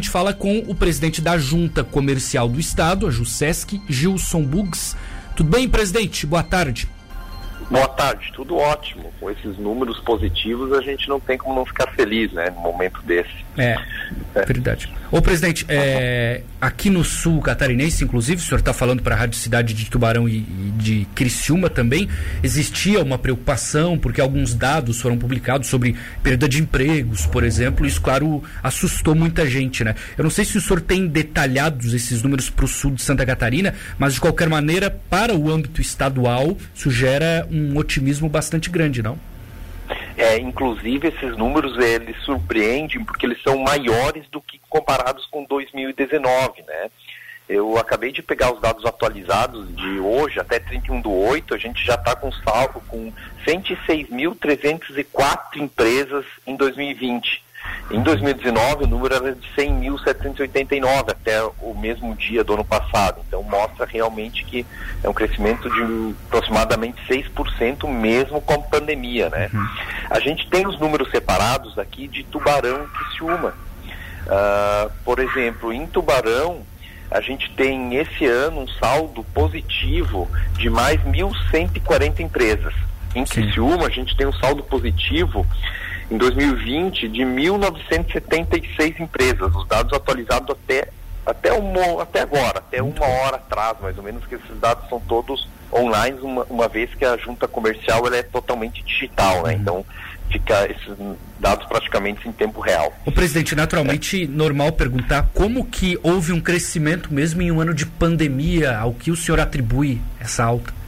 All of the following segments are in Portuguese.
gente fala com o presidente da Junta Comercial do Estado, a JUSESC, Gilson Buggs. Tudo bem, presidente? Boa tarde. Boa tarde, tudo ótimo. Com esses números positivos, a gente não tem como não ficar feliz, né, no momento desse. É, é. verdade. Ô, presidente, é, aqui no sul catarinense, inclusive, o senhor está falando para a Rádio Cidade de Tubarão e, e, de Criciúma também, existia uma preocupação, porque alguns dados foram publicados sobre perda de empregos, por exemplo, isso, claro, assustou muita gente, né? Eu não sei se o senhor tem detalhados esses números para o sul de Santa Catarina, mas de qualquer maneira, para o âmbito estadual, isso gera um otimismo bastante grande, não? É, inclusive esses números eles surpreendem porque eles são maiores do que comparados com 2019, né? Eu acabei de pegar os dados atualizados de hoje até 31 do 8, a gente já está com saldo com 106.304 empresas em 2020. Em 2019, o número era de 100.789 até o mesmo dia do ano passado. Então, mostra realmente que é um crescimento de aproximadamente 6%, mesmo com a pandemia. Né? Uhum. A gente tem os números separados aqui de Tubarão e Criciúma. Uh, por exemplo, em Tubarão, a gente tem esse ano um saldo positivo de mais 1.140 empresas. Em Criciúma, a gente tem um saldo positivo em 2020 de 1.976 empresas, os dados atualizados até, até, uma, até agora, até uma hora atrás, mais ou menos, que esses dados são todos online, uma, uma vez que a junta comercial ela é totalmente digital, né? Uhum. Então fica esses dados praticamente em tempo real. O presidente, naturalmente, é. normal perguntar como que houve um crescimento mesmo em um ano de pandemia, ao que o senhor atribui essa alta?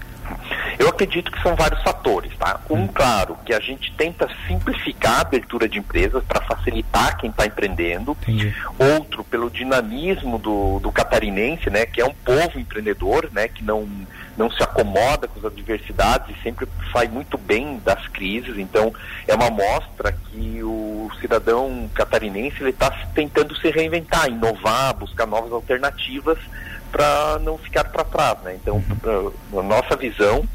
Eu acredito que são vários fatores, tá? Um, hum. claro, que a gente tenta simplificar a abertura de empresas para facilitar quem está empreendendo. Entendi. Outro, pelo dinamismo do, do catarinense, né? Que é um povo empreendedor, né? Que não, não se acomoda com as adversidades e sempre sai muito bem das crises. Então, é uma mostra que o cidadão catarinense ele está tentando se reinventar, inovar, buscar novas alternativas para não ficar para trás, né? Então, uhum. na nossa visão,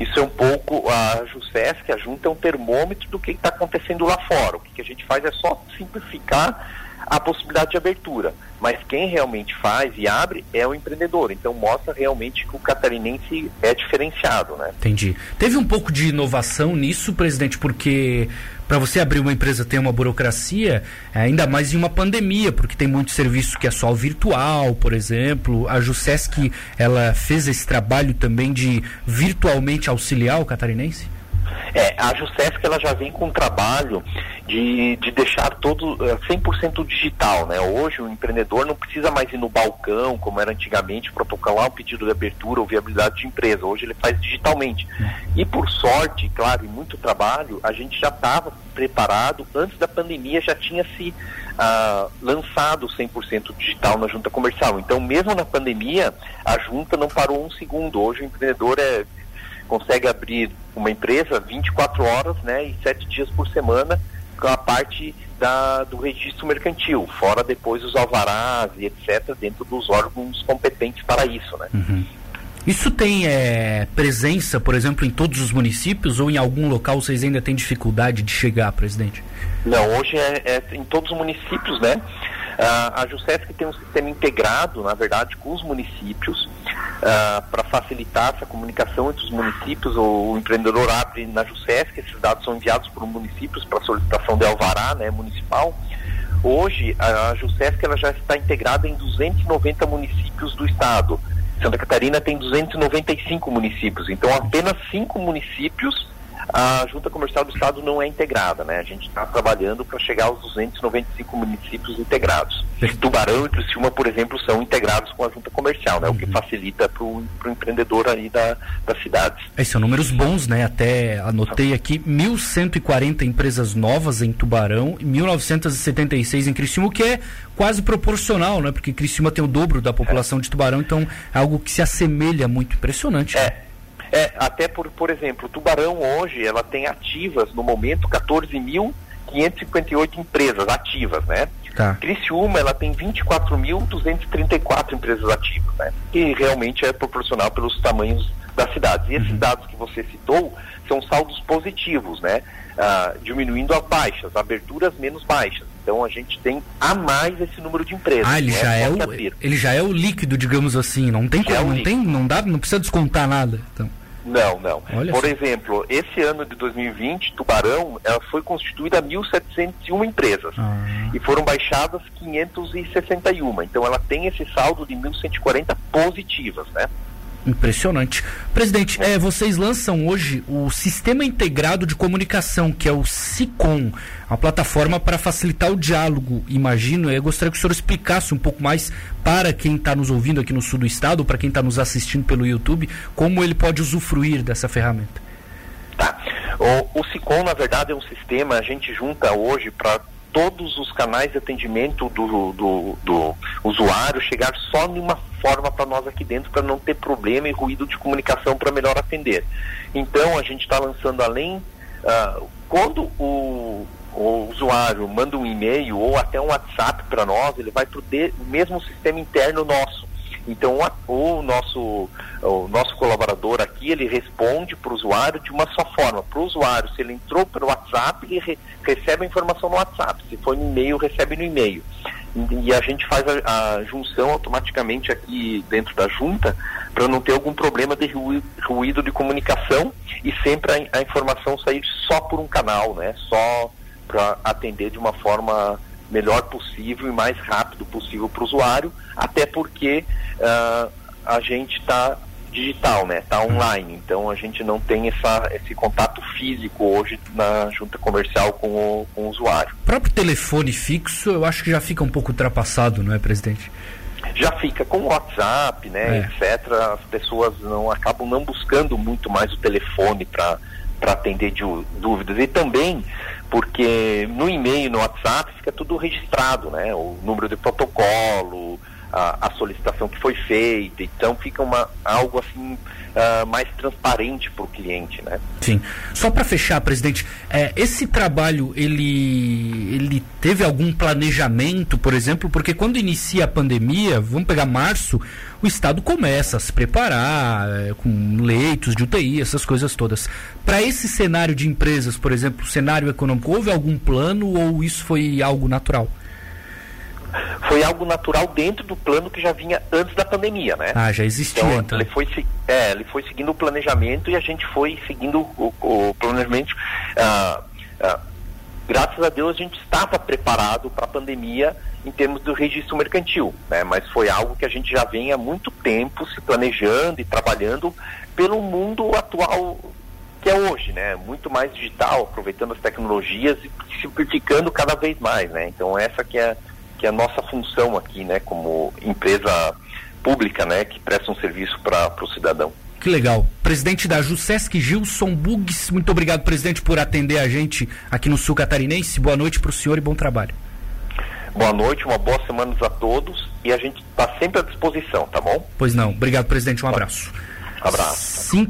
isso é um pouco a JUSESC, a junta é um termômetro do que está acontecendo lá fora. O que, que a gente faz é só simplificar a possibilidade de abertura. Mas quem realmente faz e abre é o empreendedor. Então mostra realmente que o catarinense é diferenciado, né? Entendi. Teve um pouco de inovação nisso, presidente, porque para você abrir uma empresa tem uma burocracia, é, ainda mais em uma pandemia, porque tem muito serviço que é só virtual, por exemplo. A Jusesc, ela fez esse trabalho também de virtualmente auxiliar o catarinense? É, a Justesc ela já vem com um trabalho de, de deixar todo 100% eh, digital, né? Hoje o empreendedor não precisa mais ir no balcão, como era antigamente, protocolar um pedido de abertura ou viabilidade de empresa. Hoje ele faz digitalmente. E por sorte, claro, e muito trabalho, a gente já estava preparado, antes da pandemia já tinha se uh, lançado 100% digital na junta comercial. Então, mesmo na pandemia, a junta não parou um segundo. Hoje o empreendedor é consegue abrir uma empresa 24 horas né, e 7 dias por semana com a parte da, do registro mercantil, fora depois os alvarás e etc., dentro dos órgãos competentes para isso. Né? Uhum. Isso tem é, presença, por exemplo, em todos os municípios ou em algum local vocês ainda têm dificuldade de chegar, presidente? Não, hoje é, é em todos os municípios, né? Uh, a JUSESC tem um sistema integrado, na verdade, com os municípios, uh, para facilitar essa comunicação entre os municípios. O, o, empreendedor abre na JUSESC, esses dados são enviados por municípios para solicitação de alvará né, municipal. Hoje, a, ela já está integrada em 290 municípios do estado. Santa Catarina tem 295 municípios, então apenas cinco municípios a Junta Comercial do Estado não é integrada, né? A gente está trabalhando para chegar aos 295 municípios integrados. Tubarão e Criciúma, por exemplo, são integrados com a Junta Comercial, né? O que uhum. facilita para o empreendedor aí da, das cidades. Esses são números bons, né? Até anotei aqui, 1.140 empresas novas em Tubarão e 1.976 em Criciúma, o que é quase proporcional, né? Porque Criciúma tem o dobro da população é. de Tubarão, então é algo que se assemelha muito, impressionante. É. Né? É, até por, por exemplo, Tubarão hoje, ela tem ativas no momento 14.558 empresas ativas, né? Tá. Criciúma, ela tem 24.234 empresas ativas, né? E realmente é proporcional pelos tamanhos das cidades. E esses uhum. dados que você citou são saldos positivos, né? Ah, diminuindo as baixas, aberturas menos baixas. Então a gente tem a mais esse número de empresas. Ah, ele não já é, o, ele já é o líquido, digamos assim. Não tem Já é como, o não tem, não dá, não precisa descontar nada. Então, Não, não. Olha Por só. exemplo, esse ano de 2020, Tubarão, ela foi constituída 1.701 empresas. Ah. E foram baixadas 561. Então ela tem esse saldo de 1.140 positivas, né? Impressionante. Presidente, é, vocês lançam hoje o Sistema Integrado de Comunicação, que é o SICOM, uma plataforma para facilitar o diálogo, imagino. Eu gostaria que o senhor explicasse um pouco mais para quem está nos ouvindo aqui no sul do estado, para quem está nos assistindo pelo YouTube, como ele pode usufruir dessa ferramenta. Tá. O, o SICOM, na verdade, é um sistema, a gente junta hoje para todos os canais de atendimento do, do, do usuário chegar só numa forma para nós aqui dentro, para não ter problema e ruído de comunicação para melhor atender. Então, a gente está lançando além, ah, quando o, o usuário manda um e-mail ou até um WhatsApp para nós, ele vai para o mesmo sistema interno nosso. Então, o, nosso, o nosso colaborador aqui, ele responde para o usuário de uma só forma. Para o usuário, se ele entrou pelo WhatsApp, ele re- recebe a informação no WhatsApp. Se for no e-mail, recebe no e-mail. E, e a gente faz a, a junção automaticamente aqui dentro da junta para não ter algum problema de rui- ruído de comunicação e sempre a, a informação sair só por um canal, né? Só para atender de uma forma melhor possível e mais rápido possível para o usuário, até porque ah, a gente está digital, né? Está online, então a gente não tem essa, esse contato físico hoje na junta comercial com o, com o usuário. O próprio telefone fixo, eu acho que já fica um pouco ultrapassado, não é, presidente? Já fica com o WhatsApp, né, É. etc. As pessoas não acabam não buscando muito mais o telefone para para atender de dúvidas e também porque no e-mail, no WhatsApp fica tudo registrado, né? O número de protocolo, a, a solicitação que foi feita, então fica uma algo assim ah, mais transparente para o cliente, né? Sim. Só para fechar, presidente, é, esse trabalho ele ele teve algum planejamento, por exemplo, porque quando inicia a pandemia, vamos pegar março, o estado começa a se preparar é, com leitos de UTI, essas coisas todas. Para esse cenário de empresas, por exemplo, cenário econômico, houve algum plano ou isso foi algo natural? Foi algo natural dentro do plano que já vinha antes da pandemia, né? Ah, já existia Então, então. ele foi, é, ele foi seguindo o planejamento e a gente foi seguindo o, o planejamento. ah, ah, graças a Deus a gente estava preparado para a pandemia em termos do registro mercantil, né? Mas foi algo que a gente já vem há muito tempo se planejando e trabalhando pelo mundo atual que é hoje, né? Muito mais digital, aproveitando as tecnologias e simplificando cada vez mais, né? Então essa que é que é a nossa função aqui, né? Como empresa pública, né? Que presta um serviço para o cidadão. Que legal. Presidente da Jusesc, Gilson Bugs, muito obrigado, presidente, por atender a gente aqui no Sul Catarinense. Boa noite para o senhor e bom trabalho. Boa noite, uma boa semana a todos e a gente está sempre à disposição, tá bom? Pois não. Obrigado, presidente. Um abraço. Abraço. Cinco